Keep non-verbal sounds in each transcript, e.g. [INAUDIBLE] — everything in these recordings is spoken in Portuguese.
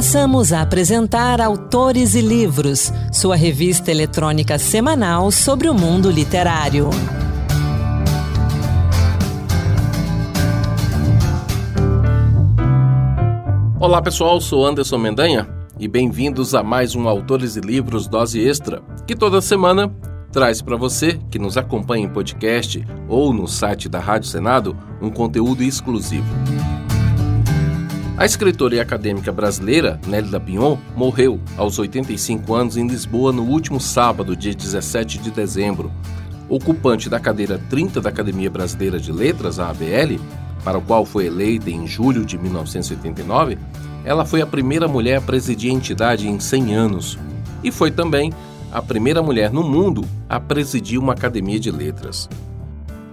Passamos a apresentar Autores e Livros, sua revista eletrônica semanal sobre o mundo literário. Olá pessoal, sou Anderson Mendanha e bem-vindos a mais um Autores e Livros Dose Extra, que toda semana traz para você, que nos acompanha em podcast ou no site da Rádio Senado, um conteúdo exclusivo. A escritora e acadêmica brasileira Nélida Pinhon morreu aos 85 anos em Lisboa no último sábado, dia 17 de dezembro. Ocupante da cadeira 30 da Academia Brasileira de Letras, a ABL, para o qual foi eleita em julho de 1989, ela foi a primeira mulher a presidir a entidade em 100 anos e foi também a primeira mulher no mundo a presidir uma academia de letras.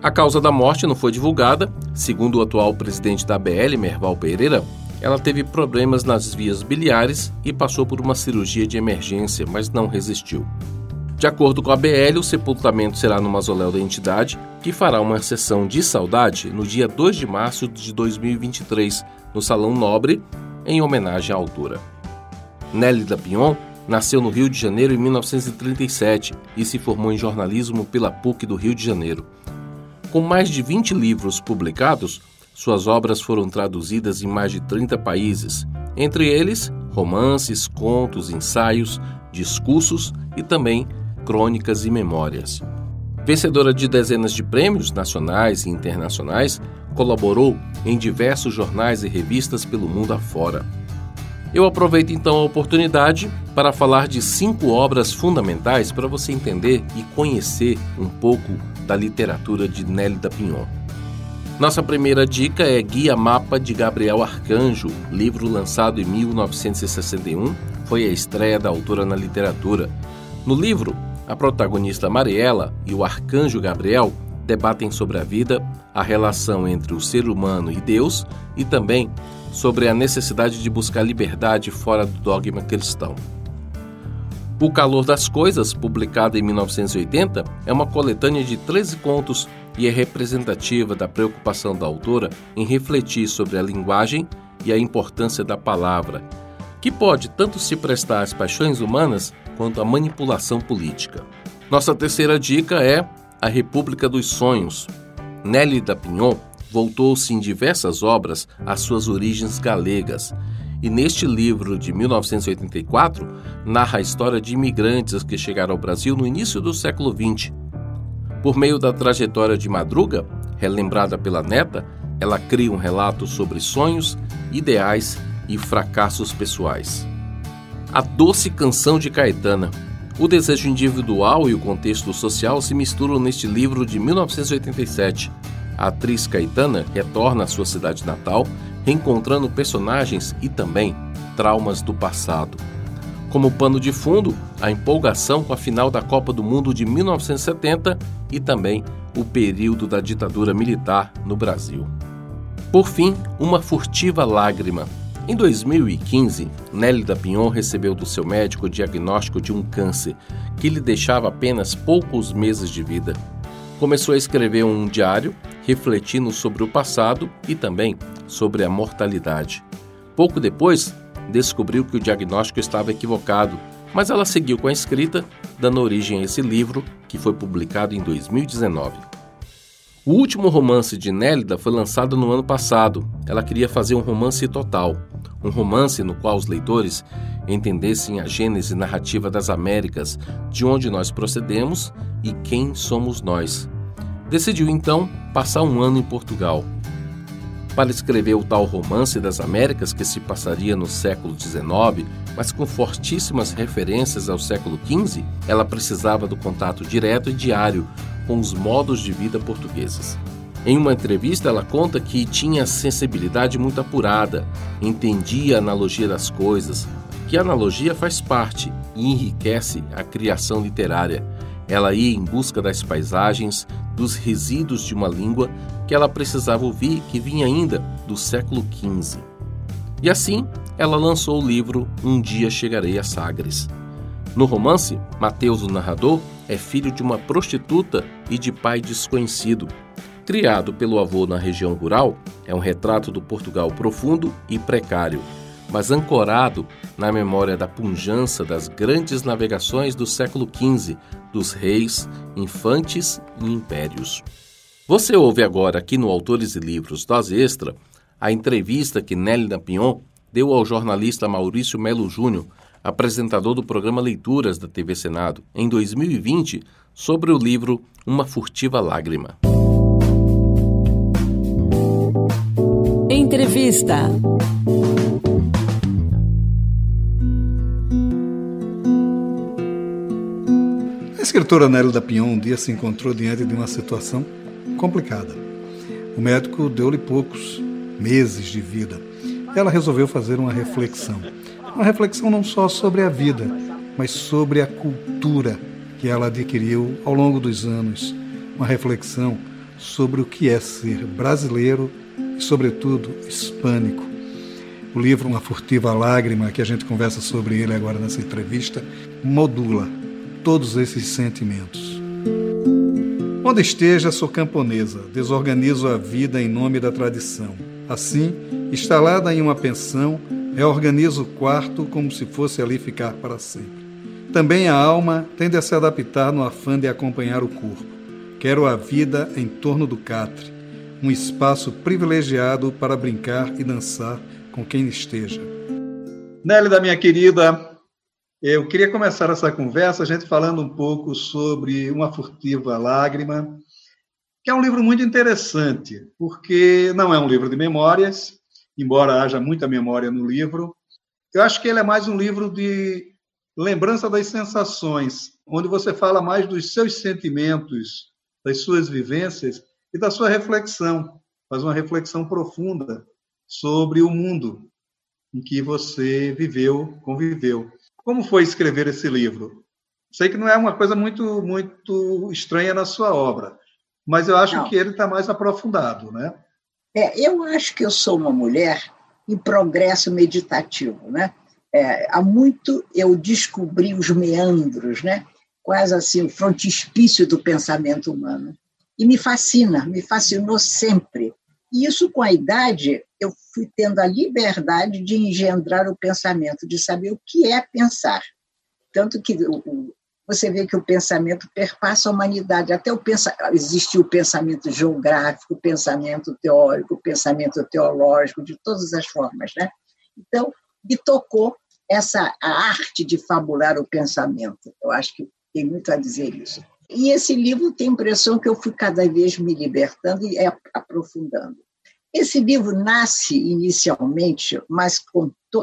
A causa da morte não foi divulgada, segundo o atual presidente da BL, Merval Pereira, ela teve problemas nas vias biliares e passou por uma cirurgia de emergência, mas não resistiu. De acordo com a BL, o sepultamento será no mausoléu da entidade, que fará uma sessão de saudade no dia 2 de março de 2023, no Salão Nobre, em homenagem à autora. Nélida Pinhon Nasceu no Rio de Janeiro em 1937 e se formou em jornalismo pela PUC do Rio de Janeiro. Com mais de 20 livros publicados, suas obras foram traduzidas em mais de 30 países, entre eles romances, contos, ensaios, discursos e também crônicas e memórias. Vencedora de dezenas de prêmios nacionais e internacionais, colaborou em diversos jornais e revistas pelo mundo afora. Eu aproveito então a oportunidade para falar de cinco obras fundamentais para você entender e conhecer um pouco da literatura de Nélida Pinhon. Nossa primeira dica é Guia Mapa de Gabriel Arcanjo, livro lançado em 1961, foi a estreia da autora na literatura. No livro, a protagonista Mariela e o arcanjo Gabriel debatem sobre a vida, a relação entre o ser humano e Deus e também sobre a necessidade de buscar liberdade fora do dogma cristão. O Calor das Coisas, publicada em 1980, é uma coletânea de 13 contos e é representativa da preocupação da autora em refletir sobre a linguagem e a importância da palavra, que pode tanto se prestar às paixões humanas quanto à manipulação política. Nossa terceira dica é A República dos Sonhos. Nelly da Pinhon voltou-se em diversas obras às suas origens galegas, e neste livro de 1984 narra a história de imigrantes que chegaram ao Brasil no início do século XX. Por meio da trajetória de Madruga, relembrada pela neta, ela cria um relato sobre sonhos, ideais e fracassos pessoais. A doce canção de Caetana. O desejo individual e o contexto social se misturam neste livro de 1987 a atriz Caetana retorna à sua cidade natal, reencontrando personagens e também traumas do passado. Como pano de fundo, a empolgação com a final da Copa do Mundo de 1970 e também o período da ditadura militar no Brasil. Por fim, uma furtiva lágrima. Em 2015, Nélida Pinhon recebeu do seu médico o diagnóstico de um câncer que lhe deixava apenas poucos meses de vida. Começou a escrever um diário refletindo sobre o passado e também sobre a mortalidade. Pouco depois, descobriu que o diagnóstico estava equivocado, mas ela seguiu com a escrita, dando origem a esse livro, que foi publicado em 2019. O último romance de Nélida foi lançado no ano passado. Ela queria fazer um romance total, um romance no qual os leitores entendessem a gênese narrativa das Américas, de onde nós procedemos e quem somos nós. Decidiu então passar um ano em Portugal. Para escrever o tal romance das Américas que se passaria no século XIX, mas com fortíssimas referências ao século XV, ela precisava do contato direto e diário com os modos de vida portugueses. Em uma entrevista, ela conta que tinha sensibilidade muito apurada, entendia a analogia das coisas, que a analogia faz parte e enriquece a criação literária. Ela ia em busca das paisagens, dos resíduos de uma língua que ela precisava ouvir que vinha ainda do século XV. E assim, ela lançou o livro Um Dia Chegarei a Sagres. No romance, Mateus, o narrador, é filho de uma prostituta e de pai desconhecido. Criado pelo avô na região rural, é um retrato do Portugal profundo e precário. mas ancorado na memória da punjança das grandes navegações do século XV, dos reis, infantes e impérios. Você ouve agora aqui no Autores e Livros Dose Extra a entrevista que Nelly Napion deu ao jornalista Maurício Melo Júnior, apresentador do programa Leituras da TV Senado, em 2020, sobre o livro Uma Furtiva Lágrima. Entrevista. A escritora Nélida Pion um dia se encontrou diante de uma situação complicada. O médico deu-lhe poucos meses de vida. Ela resolveu fazer uma reflexão. Uma reflexão não só sobre a vida, mas sobre a cultura que ela adquiriu ao longo dos anos. Uma reflexão sobre o que é ser brasileiro e, sobretudo, hispânico. O livro Uma Furtiva Lágrima, que a gente conversa sobre ele agora nessa entrevista, modula todos esses sentimentos. Onde esteja, sou camponesa, desorganizo a vida em nome da tradição. Assim, instalada em uma pensão, reorganizo o quarto como se fosse ali ficar para sempre. Também a alma tende a se adaptar no afã de acompanhar o corpo. Quero a vida em torno do catre, um espaço privilegiado para brincar e dançar com quem esteja. Nélida, minha querida, eu queria começar essa conversa a gente falando um pouco sobre Uma Furtiva Lágrima, que é um livro muito interessante, porque não é um livro de memórias, embora haja muita memória no livro. Eu acho que ele é mais um livro de lembrança das sensações, onde você fala mais dos seus sentimentos, das suas vivências e da sua reflexão, faz uma reflexão profunda sobre o mundo em que você viveu, conviveu. Como foi escrever esse livro? Sei que não é uma coisa muito muito estranha na sua obra, mas eu acho não. que ele está mais aprofundado, né? É, eu acho que eu sou uma mulher em progresso meditativo, né? É, há muito eu descobri os meandros, né? quase assim o frontispício do pensamento humano. E me fascina, me fascinou sempre. E isso, com a idade, eu fui tendo a liberdade de engendrar o pensamento, de saber o que é pensar. Tanto que você vê que o pensamento perpassa a humanidade. Até o pensa, existiu o pensamento geográfico, o pensamento teórico, o pensamento teológico, de todas as formas. Né? Então, me tocou essa a arte de fabular o pensamento. Eu acho que tem muito a dizer isso. E esse livro tem a impressão que eu fui cada vez me libertando e aprofundando. Esse livro nasce inicialmente, mas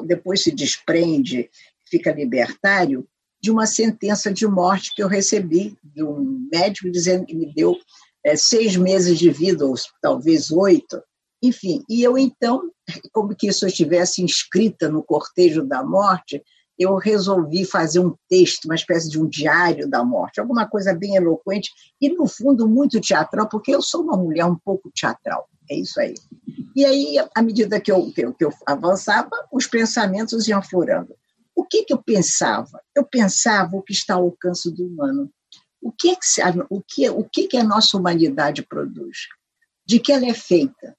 depois se desprende, fica libertário, de uma sentença de morte que eu recebi de um médico dizendo que me deu é, seis meses de vida, ou talvez oito, enfim, e eu então, como que isso estivesse inscrita no cortejo da morte, eu resolvi fazer um texto, uma espécie de um diário da morte, alguma coisa bem eloquente e, no fundo, muito teatral, porque eu sou uma mulher um pouco teatral, é isso aí. E aí, à medida que eu, que eu, que eu avançava, os pensamentos iam florando. O que, que eu pensava? Eu pensava o que está ao alcance do humano. O que, é que, o que, o que, que a nossa humanidade produz? De que ela é feita?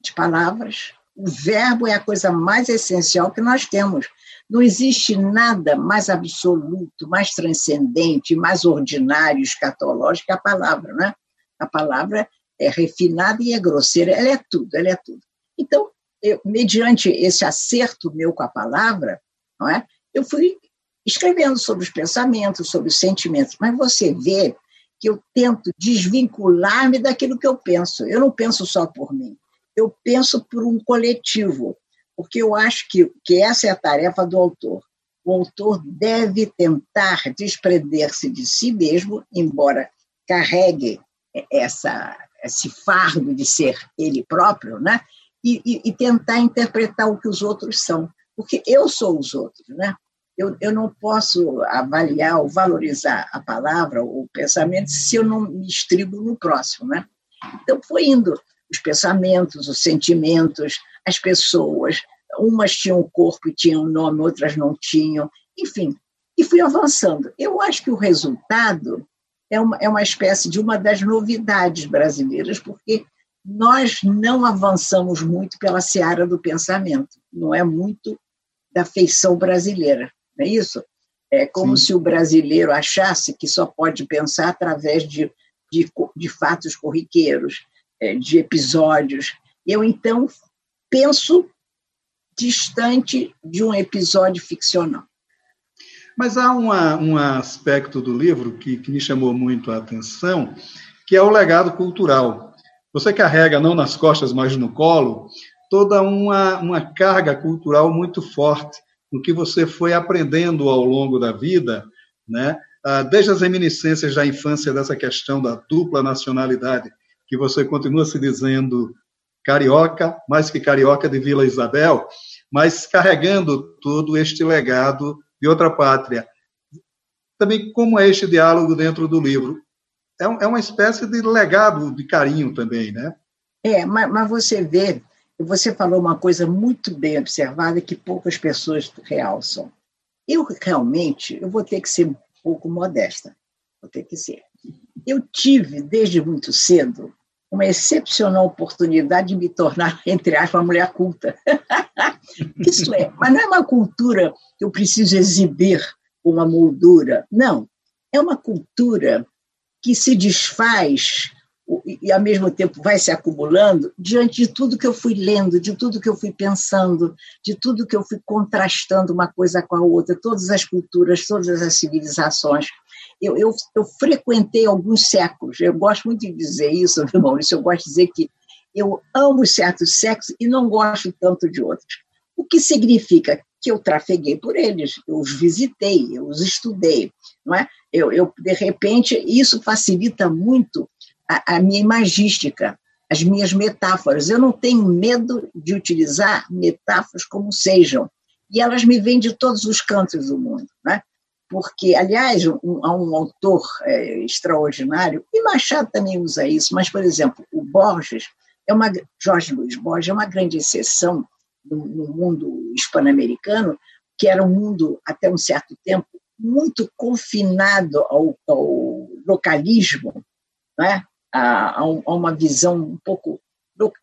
de palavras. O verbo é a coisa mais essencial que nós temos. Não existe nada mais absoluto, mais transcendente, mais ordinário, escatológico que a palavra, né? A palavra é refinada e é grosseira, ela é tudo, ela é tudo. Então, eu, mediante esse acerto meu com a palavra, não é? Eu fui escrevendo sobre os pensamentos, sobre os sentimentos, mas você vê que eu tento desvincular-me daquilo que eu penso. Eu não penso só por mim eu penso por um coletivo, porque eu acho que, que essa é a tarefa do autor. O autor deve tentar desprender-se de si mesmo, embora carregue essa, esse fardo de ser ele próprio, né? E, e, e, tentar interpretar o que os outros são, porque eu sou os outros, né? Eu, eu não posso avaliar ou valorizar a palavra ou o pensamento se eu não me estribo no próximo, né? Então foi indo os pensamentos, os sentimentos, as pessoas. Umas tinham corpo e tinham nome, outras não tinham, enfim. E fui avançando. Eu acho que o resultado é uma, é uma espécie de uma das novidades brasileiras, porque nós não avançamos muito pela seara do pensamento. Não é muito da feição brasileira, não é isso? É como Sim. se o brasileiro achasse que só pode pensar através de, de, de fatos corriqueiros, é, de episódios. Eu, então, penso distante de um episódio ficcional. Mas há uma, um aspecto do livro que, que me chamou muito a atenção, que é o legado cultural. Você carrega, não nas costas, mas no colo, toda uma, uma carga cultural muito forte no que você foi aprendendo ao longo da vida, né? Ah, desde as reminiscências da infância dessa questão da dupla nacionalidade, que você continua se dizendo carioca, mais que carioca de Vila Isabel, mas carregando todo este legado de outra pátria. Também como é este diálogo dentro do livro? É, é uma espécie de legado de carinho também, né? É, mas, mas você vê você falou uma coisa muito bem observada que poucas pessoas realçam. Eu realmente, eu vou ter que ser um pouco modesta, vou ter que ser. Eu tive, desde muito cedo, uma excepcional oportunidade de me tornar, [LAUGHS] entre aspas, uma mulher culta. [LAUGHS] Isso é, mas não é uma cultura que eu preciso exibir uma moldura, não. É uma cultura que se desfaz e ao mesmo tempo vai se acumulando diante de tudo que eu fui lendo, de tudo que eu fui pensando, de tudo que eu fui contrastando uma coisa com a outra, todas as culturas, todas as civilizações. Eu, eu, eu frequentei alguns séculos, eu gosto muito de dizer isso, [LAUGHS] meu Maurício, eu gosto de dizer que eu amo certos séculos e não gosto tanto de outros. O que significa que eu trafeguei por eles, eu os visitei, eu os estudei, não é? Eu, eu de repente, isso facilita muito a, a minha imagística, as minhas metáforas. Eu não tenho medo de utilizar metáforas como sejam, e elas me vêm de todos os cantos do mundo, né? Porque, aliás, há um autor é, extraordinário, e Machado também usa isso, mas, por exemplo, o Borges, é uma, Jorge Luiz Borges é uma grande exceção no, no mundo hispano-americano, que era um mundo, até um certo tempo, muito confinado ao, ao localismo, né? a, a uma visão um pouco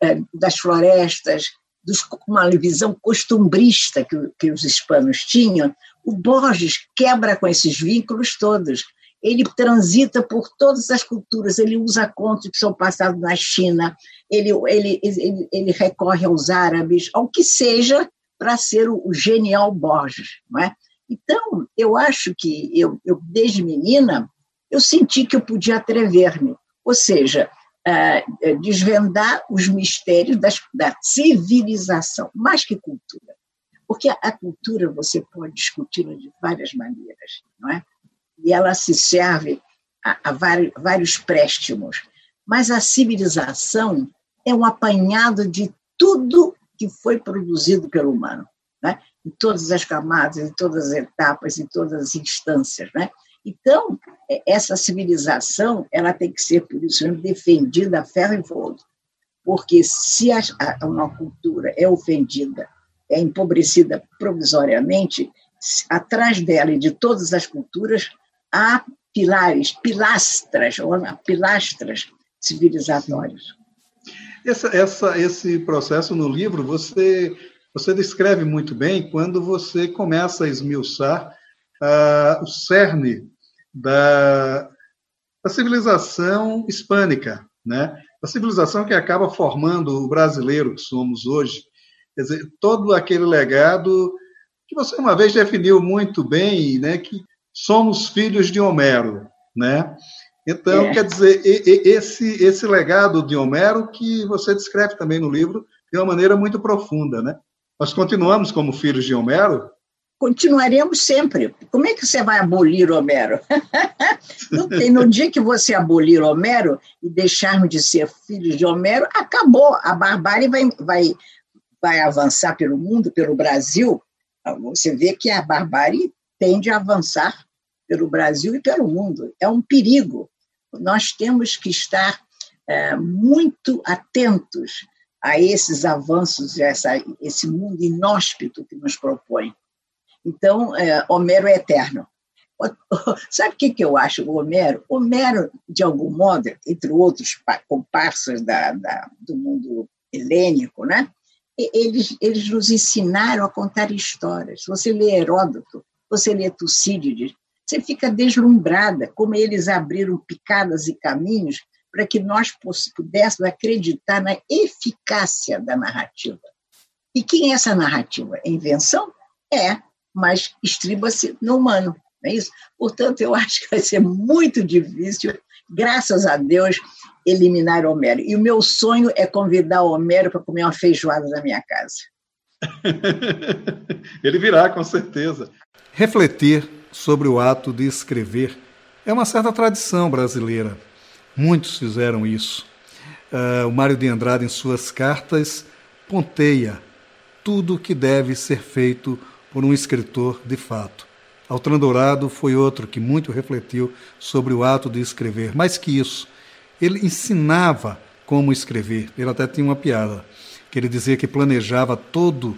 é, das florestas, dos, uma visão costumbrista que, que os hispanos tinham, o Borges quebra com esses vínculos todos. Ele transita por todas as culturas, ele usa contos que são passados na China, ele, ele, ele, ele recorre aos árabes, ao que seja, para ser o, genial Borges. Não é? Então, eu acho que eu, eu, desde menina, eu senti que eu podia atrever-me ou seja, uh, desvendar os mistérios das, da civilização, mais que cultura. Porque a, cultura você pode discuti-la de várias maneiras, não é? E ela se serve a, a vários, vários préstimos. Mas a civilização é um apanhado de tudo que foi produzido pelo humano, né? em todas as camadas, em todas as etapas, em todas as instâncias. Né? Então, é, essa civilização ela tem que ser, por isso, defendida a ferro e fogo. Porque se a, a, uma cultura é ofendida, é empobrecida provisoriamente, atrás dela e de todas as culturas há pilares, pilastras, ou pilastras civilizatórios. Essa, essa, esse processo no livro você, você descreve muito bem quando você começa a esmiuçar uh, o cerne da, da civilização hispânica, né? A civilização que acaba formando o brasileiro que somos hoje. Quer dizer, todo aquele legado que você uma vez definiu muito bem, né? Que somos filhos de Homero, né? Então, é. quer dizer, esse, esse legado de Homero que você descreve também no livro de uma maneira muito profunda, né? Nós continuamos como filhos de Homero, continuaremos sempre. Como é que você vai abolir Homero? [LAUGHS] tem, no dia que você abolir Homero e deixarmos de ser filhos de Homero, acabou. A barbárie vai, vai, vai avançar pelo mundo, pelo Brasil. Você vê que a barbárie tende a avançar pelo Brasil e pelo mundo. É um perigo. Nós temos que estar é, muito atentos a esses avanços, essa, esse mundo inóspito que nos propõe. Então, é, Homero é eterno. [LAUGHS] Sabe o que, eu acho Homero? Homero, de algum modo, entre outros comparsas da, da, do mundo helênico, né? Eles, eles nos ensinaram a contar histórias. Você lê Heródoto, você lê Tucídides, você fica deslumbrada como eles abriram picadas e caminhos para que nós pudéssemos acreditar na eficácia da narrativa. E quem é essa narrativa? É invenção? É, mas estriba-se no humano, não é isso? Portanto, eu [LAUGHS] acho que vai ser muito difícil, graças a Deus, eliminar Homero. E o meu sonho é convidar o Homero para comer uma feijoada na minha casa. [LAUGHS] Ele virá, com certeza. Refletir sobre o ato de escrever é uma certa tradição brasileira. Muitos fizeram isso. Uh, o Mário de Andrade, em suas cartas, ponteia tudo o que deve ser feito por um escritor de fato. Altran Dourado foi outro que muito refletiu sobre o ato de escrever. Mais que isso, ele ensinava como escrever. Ele até tinha uma piada, que ele dizia que planejava todo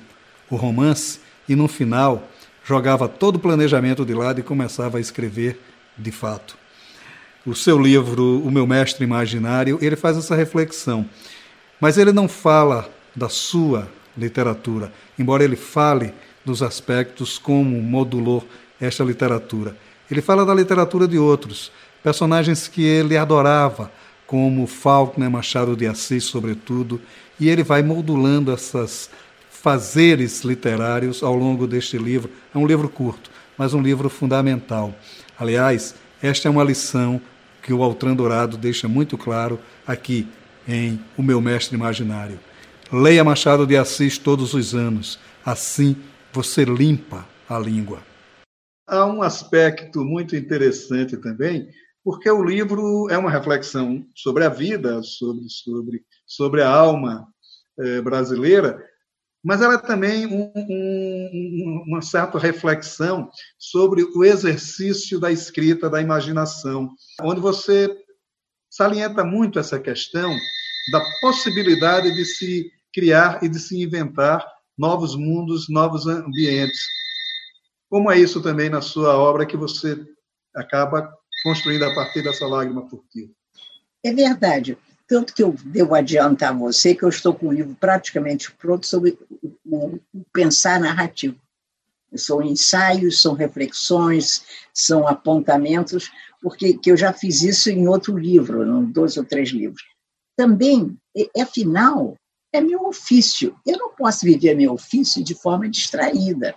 o romance e no final jogava todo o planejamento de lado e começava a escrever de fato. O seu livro, O Meu Mestre Imaginário, ele faz essa reflexão. Mas ele não fala da sua literatura, embora ele fale dos aspectos como modulou esta literatura. Ele fala da literatura de outros, personagens que ele adorava, como Faulkner, Machado de Assis, sobretudo, e ele vai modulando essas fazeres literários ao longo deste livro. É um livro curto, mas um livro fundamental. Aliás, esta é uma lição que o Altran Dourado deixa muito claro aqui em O Meu Mestre Imaginário. Leia Machado de Assis todos os anos, assim você limpa a língua. Há um aspecto muito interessante também porque o livro é uma reflexão sobre a vida, sobre, sobre, sobre a alma eh, brasileira, mas ela é também um, um, uma certa reflexão sobre o exercício da escrita, da imaginação, onde você salienta muito essa questão da possibilidade de se criar e de se inventar novos mundos, novos ambientes. Como é isso também na sua obra que você acaba construindo a partir dessa lágrima furtiva. É verdade. Tanto que eu devo adiantar a você que eu estou com o livro praticamente pronto sobre o, pensar narrativo. São ensaios, são reflexões, são apontamentos, porque que eu já fiz isso em outro livro, em dois ou três livros. Também, é, afinal, é meu ofício. Eu não posso viver meu ofício de forma distraída.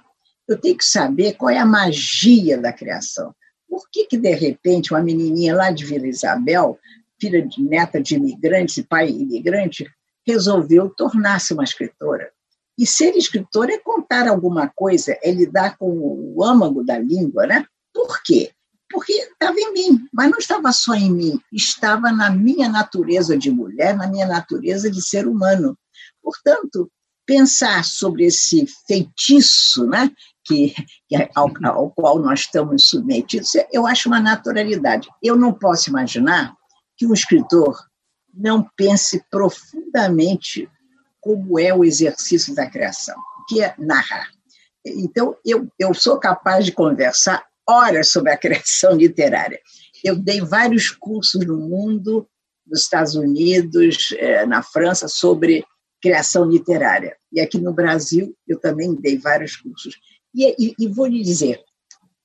Eu tenho que saber qual é a magia da criação. Por que, que, de repente, uma menininha lá de Vila Isabel, filha de neta de imigrantes e pai imigrante, resolveu tornar-se uma escritora? E ser escritora é contar alguma coisa, é lidar com o âmago da língua, né? Por quê? Porque estava em mim, mas não estava só em mim, estava na minha natureza de mulher, na minha natureza de ser humano. Portanto, pensar sobre esse feitiço né, que, que é ao, ao, qual nós estamos submetidos, eu acho uma naturalidade. Eu não posso imaginar que um escritor não pense profundamente como é o exercício da criação, que é narrar. Então, eu, eu sou capaz de conversar horas sobre a criação literária. Eu dei vários cursos no mundo, nos Estados Unidos, eh, na França, sobre criação literária. E aqui no Brasil, eu também dei vários cursos. E, e, e vou lhe dizer,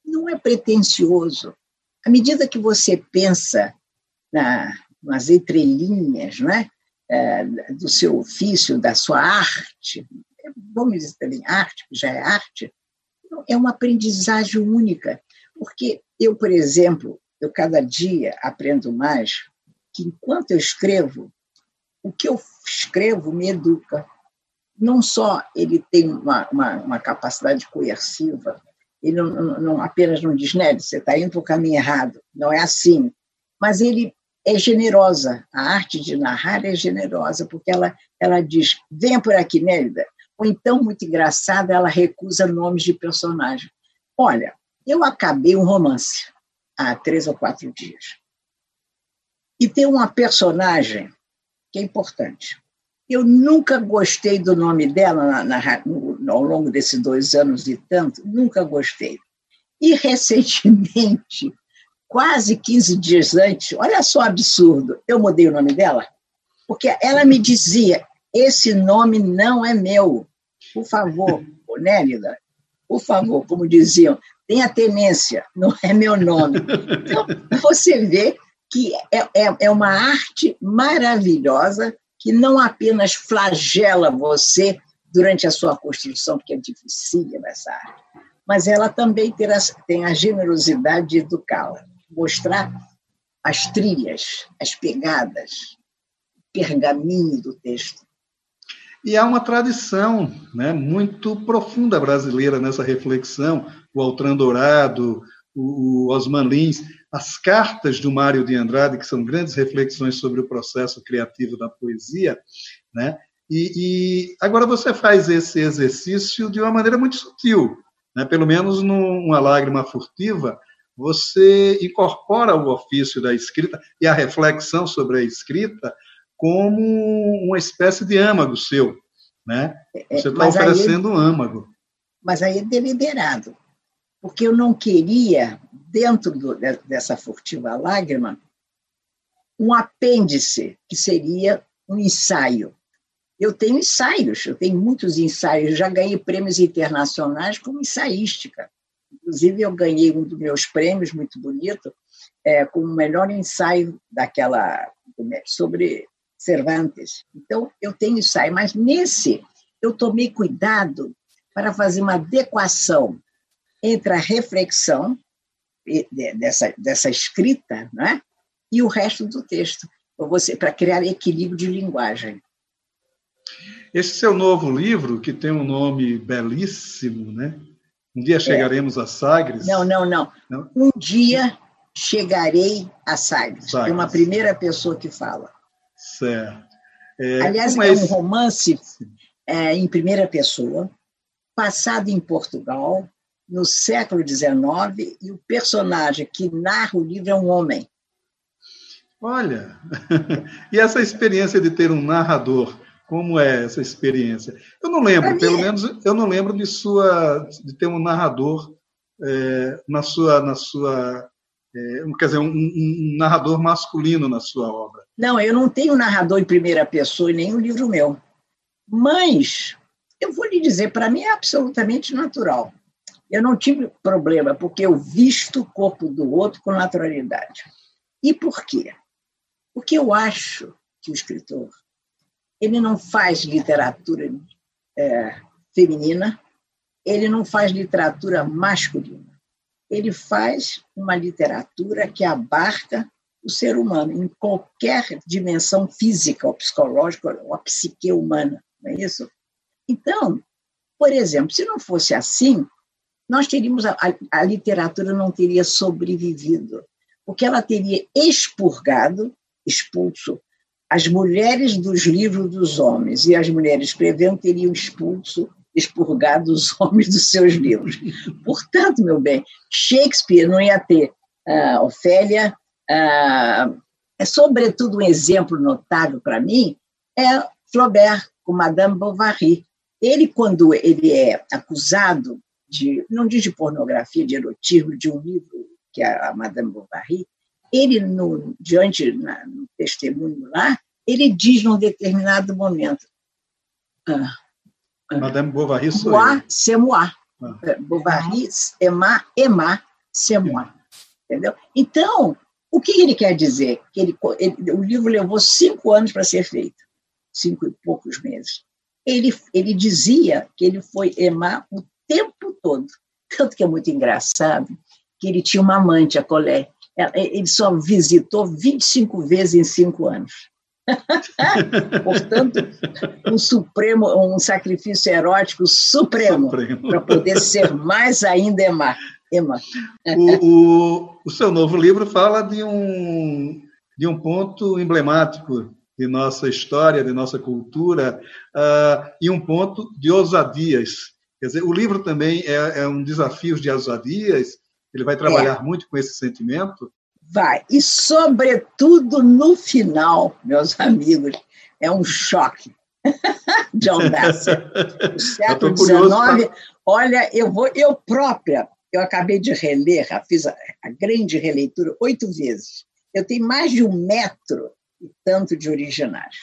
não é pretensioso. À medida que você pensa na, nas entrelinhas não é? é? do seu ofício, da sua arte, vamos dizer também arte, já é arte, é uma aprendizagem única. Porque eu, por exemplo, eu cada dia aprendo mais que enquanto eu escrevo, o que eu escrevo me educa. Não só ele tem uma, uma, uma capacidade coerciva, ele não, não, apenas não diz, Nelly, você está indo para o caminho errado, não é assim, mas ele é generosa, a arte de narrar é generosa, porque ela, ela diz, venha por aqui, Nélida, ou então, muito engraçada, ela recusa nomes de personagem. Olha, eu acabei um romance há três ou quatro dias, e tem uma personagem que é importante. Eu nunca gostei do nome dela na, na, no, ao longo desses dois anos e tanto, nunca gostei. E recentemente, quase 15 dias antes, olha só absurdo, eu mudei o nome dela, porque ela me dizia, esse nome não é meu. Por favor, Nélida, por favor, como diziam, tenha tenência, não é meu nome. Então, você vê que é, é, é uma arte maravilhosa que não apenas flagela você durante a sua construção, porque é difícil essa arte, mas ela também tem a generosidade de educá-la, mostrar as trilhas, as pegadas, o pergaminho do texto. E há uma tradição né, muito profunda brasileira nessa reflexão. O Altran Dourado, o Osman Lins, as cartas do Mário de Andrade, que são grandes reflexões sobre o processo criativo da poesia. Né? E, e agora você faz esse exercício de uma maneira muito sutil. Né? Pelo menos numa lágrima furtiva, você incorpora o ofício da escrita e a reflexão sobre a escrita como uma espécie de âmago seu. Né? É, Você está oferecendo aí, um âmago. Mas aí é deliberado, porque eu não queria, dentro do, dessa furtiva lágrima, um apêndice, que seria um ensaio. Eu tenho ensaios, eu tenho muitos ensaios, já ganhei prêmios internacionais como ensaística. Inclusive, eu ganhei um dos meus prêmios, muito bonito, é, com o melhor ensaio daquela sobre Cervantes. Então, eu tenho ensaio, mas nesse eu tomei cuidado para fazer uma adequação entre a reflexão dessa, dessa escrita né, e o resto do texto, para criar equilíbrio de linguagem. Esse seu novo livro, que tem um nome belíssimo, né? Um dia chegaremos é. a Sagres? Não, não, não, não, Um dia chegarei a Sagres. Sagres. Tem uma primeira pessoa que fala. Certo. É, Aliás, é, é um romance é, em primeira pessoa, passado em Portugal, no século XIX, e o personagem que narra o livro é um homem. Olha, [LAUGHS] e essa experiência de ter um narrador, como é essa experiência? Eu não lembro, pelo menos eu não lembro de sua de ter um narrador é, na sua na sua é, quer dizer um, um, narrador masculino na sua obra. Não, eu não tenho narrador em primeira pessoa em nenhum livro meu. Mas eu vou lhe dizer, para mim é absolutamente natural. Eu não tive problema, porque eu visto o corpo do outro com naturalidade. E por quê? Porque eu acho que o escritor ele não faz literatura é, feminina, ele não faz literatura masculina. Ele faz uma literatura que abarca o ser humano em qualquer dimensão física ou psicológica ou a psique humana, não é isso? Então, por exemplo, se não fosse assim, nós teríamos a, a, literatura não teria sobrevivido, porque ela teria expurgado, expulso as mulheres dos livros dos homens e as mulheres escrevendo teriam expulso, expurgado os [LAUGHS] homens dos seus livros. Portanto, meu bem, Shakespeare não ia ter uh, Ofélia, ah, é sobretudo um exemplo notável para mim é Flaubert com Madame Bovary. Ele quando ele é acusado de não diz de pornografia, de erotismo de um livro que é a Madame Bovary, ele no diante na, no testemunho lá, ele diz num determinado momento ah, ah, Madame Bovary sou moi, c'est moi. Ah. Bovary, Emma, Emma, c'est moi. Entendeu? Então, o que ele quer dizer? Que ele, ele, o livro levou cinco anos para ser feito, cinco e poucos meses. Ele, ele dizia que ele foi emar o tempo todo. Tanto que é muito engraçado que ele tinha uma amante, a Colé. Ele só visitou 25 vezes em cinco anos. [LAUGHS] Portanto, um supremo, um sacrifício erótico supremo, supremo. para poder ser mais ainda Emar. Emma. O, o, o, seu novo livro fala de um, de um ponto emblemático de nossa história, de nossa cultura, uh, e um ponto de ousadias. Quer dizer, o livro também é, é um desafio de ousadias, ele vai trabalhar é. muito com esse sentimento. Vai, e sobretudo no final, meus amigos, é um choque. [LAUGHS] John Bassett. O [LAUGHS] século XIX, olha, eu vou, eu própria eu acabei de reler, fiz a, a grande releitura oito vezes. Eu tenho mais de um metro e tanto de originais.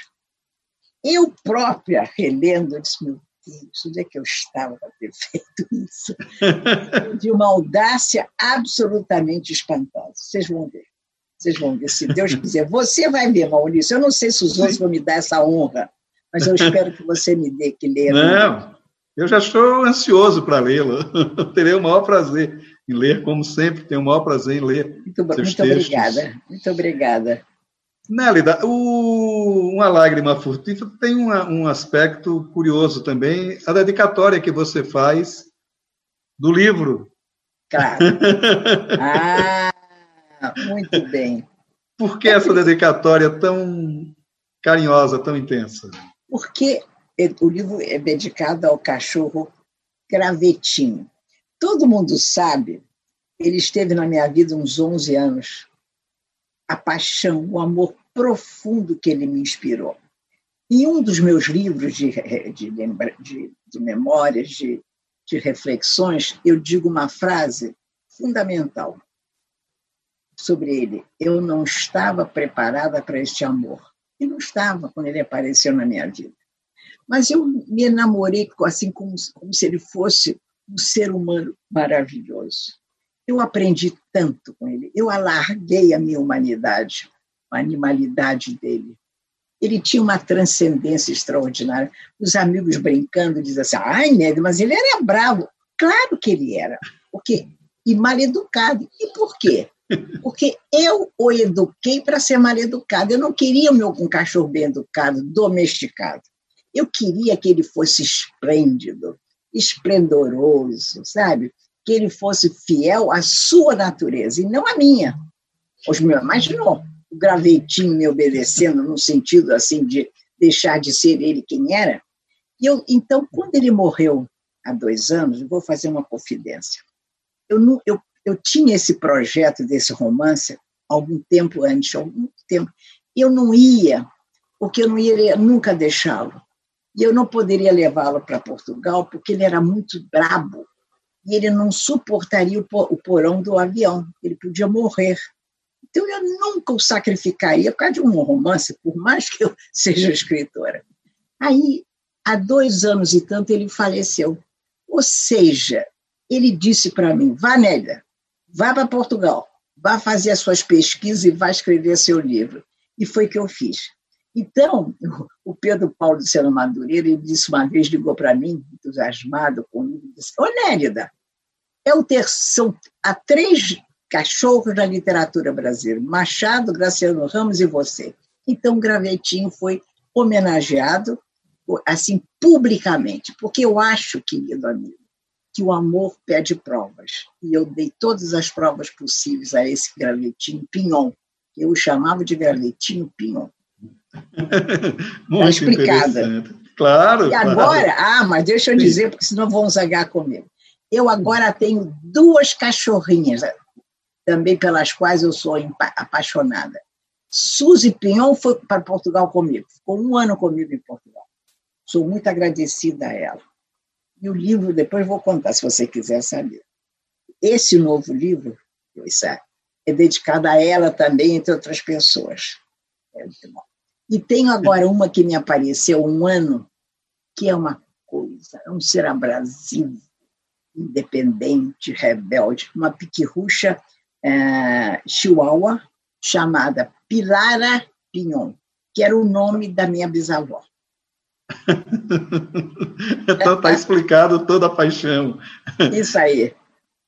Eu própria, relendo, disse, meu Deus, onde é que eu estava para ter [LAUGHS] feito isso? De uma audácia absolutamente espantosa. Vocês vão ver. Vocês vão ver, se Deus quiser. Você vai ver, Maurício. Eu não sei se os outros vão me dar essa honra, mas eu espero que você me dê que ler. Não, eu já estou ansioso para lê-lo. Terei o maior prazer em ler, como sempre, tenho o maior prazer em ler. Muito, muito obrigada, muito obrigada. Nélida, o Uma Lágrima Furtiva tem uma, um aspecto curioso também, a dedicatória que você faz do livro. Claro. [LAUGHS] Ah, muito bem. Por que essa dedicatória tão carinhosa, tão intensa? Porque o livro é dedicado ao cachorro Gravetinho. Todo mundo sabe, ele esteve na minha vida uns 11 anos. A paixão, o amor profundo que ele me inspirou. Em um dos meus livros de, de, de, de memórias, de, de reflexões, eu digo uma frase fundamental sobre ele. Eu não estava preparada para este amor. E não estava quando ele apareceu na minha vida. Mas eu me enamorei assim como, como se ele fosse um ser humano maravilhoso. Eu aprendi tanto com ele. Eu alarguei a minha humanidade, a animalidade dele. Ele tinha uma transcendência extraordinária. Os amigos brincando diziam assim: ai, Ned, mas ele era bravo. Claro que ele era. Por quê? E mal educado. E por quê? Porque eu o eduquei para ser mal educado. Eu não queria o meu um cachorro bem educado, domesticado. Eu queria que ele fosse esplêndido, esplendoroso, sabe? Que ele fosse fiel à sua natureza e não à minha. Os meus, imaginou o gravetinho me obedecendo no sentido assim de deixar de ser ele quem era. E eu, então, quando ele morreu há dois anos, vou fazer uma confidência. Eu, não, eu eu tinha esse projeto desse romance algum tempo antes, algum tempo. Eu não ia, porque eu não ia nunca deixá-lo. E eu não poderia levá-lo para Portugal, porque ele era muito brabo e ele não suportaria o porão do avião, ele podia morrer. Então eu nunca o sacrificaria por causa de um romance, por mais que eu [LAUGHS] seja escritora. Aí, há dois anos e tanto, ele faleceu. Ou seja, ele disse para mim, Vanélia, vá para Portugal, vá fazer as suas pesquisas e vá escrever seu livro. E foi o que eu fiz. Então, [LAUGHS] o Pedro Paulo de Sena Madureira, ele disse uma vez, ligou para mim, entusiasmado comigo, disse, ô Nélida, é o ter, são, há três cachorros da literatura brasileira, Machado, Graciano Ramos e você. Então, Gravetinho foi homenageado, assim, publicamente, porque eu acho, querido amigo, que o amor pede provas. E eu dei todas as provas possíveis a esse gravetinho Pinhon. Eu o chamava de gravetinho Pinhon. [LAUGHS] Muito explicada. Claro. E agora, claro. ah, mas deixa eu dizer, porque senão vão zagar comigo. Eu agora tenho duas cachorrinhas, também pelas quais eu sou apaixonada. Suzy Pinhon foi para Portugal comigo, ficou um ano comigo em Portugal. Sou muito agradecida a ela. E o livro, depois vou contar, se você quiser saber. Esse novo livro, é dedicado a ela também, entre outras pessoas. É e tenho agora uma que me apareceu um ano, que é uma coisa, é um ser abrasivo, independente, rebelde, uma piquirrucha é, chihuahua chamada Pilara Pinhon, que era o nome da minha bisavó. então [LAUGHS] está explicado toda a paixão. Isso aí.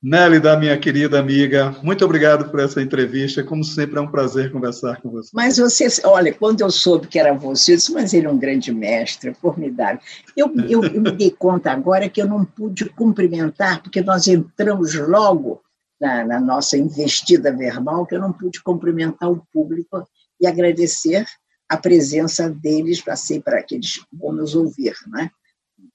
Nélida, minha querida amiga, muito obrigado por essa entrevista. Como sempre, é um prazer conversar com você. Mas você, olha, quando eu soube que era você, eu disse, mas ele é um grande mestre, formidável. Eu, eu, eu [LAUGHS] me dei conta agora que eu não pude cumprimentar, porque nós entramos logo na, na nossa investida verbal, que eu não pude cumprimentar o público e agradecer a presença deles para ser para que eles vão nos ouvir, né?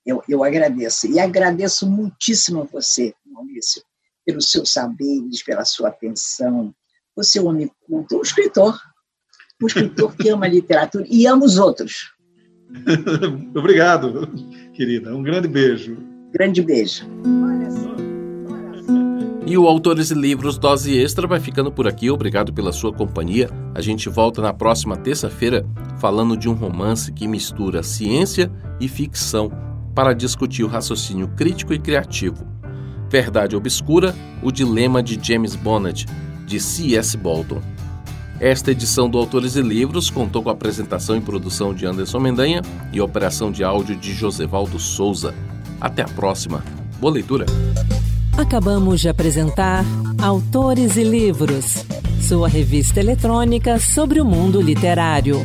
Eu, eu agradeço e agradeço muitíssimo a você, Maurício, pelos seus saberes, pela sua atenção. Você é um homem culto, um escritor, um escritor que ama a literatura e ama os outros. [LAUGHS] Obrigado, querida. Um grande beijo. Grande beijo. E o Autores e Livros Dose Extra vai ficando por aqui. Obrigado pela sua companhia. A gente volta na próxima terça-feira falando de um romance que mistura ciência e ficção para discutir o raciocínio crítico e criativo. Verdade Obscura, o dilema de James Bonnet, de C.S. Bolton. Esta edição do Autores e Livros contou com a apresentação e produção de Anderson Mendanha e operação de áudio de Josevaldo Souza. Até a próxima. Boa leitura. Acabamos de apresentar Autores e Livros, sua revista eletrônica sobre o mundo literário.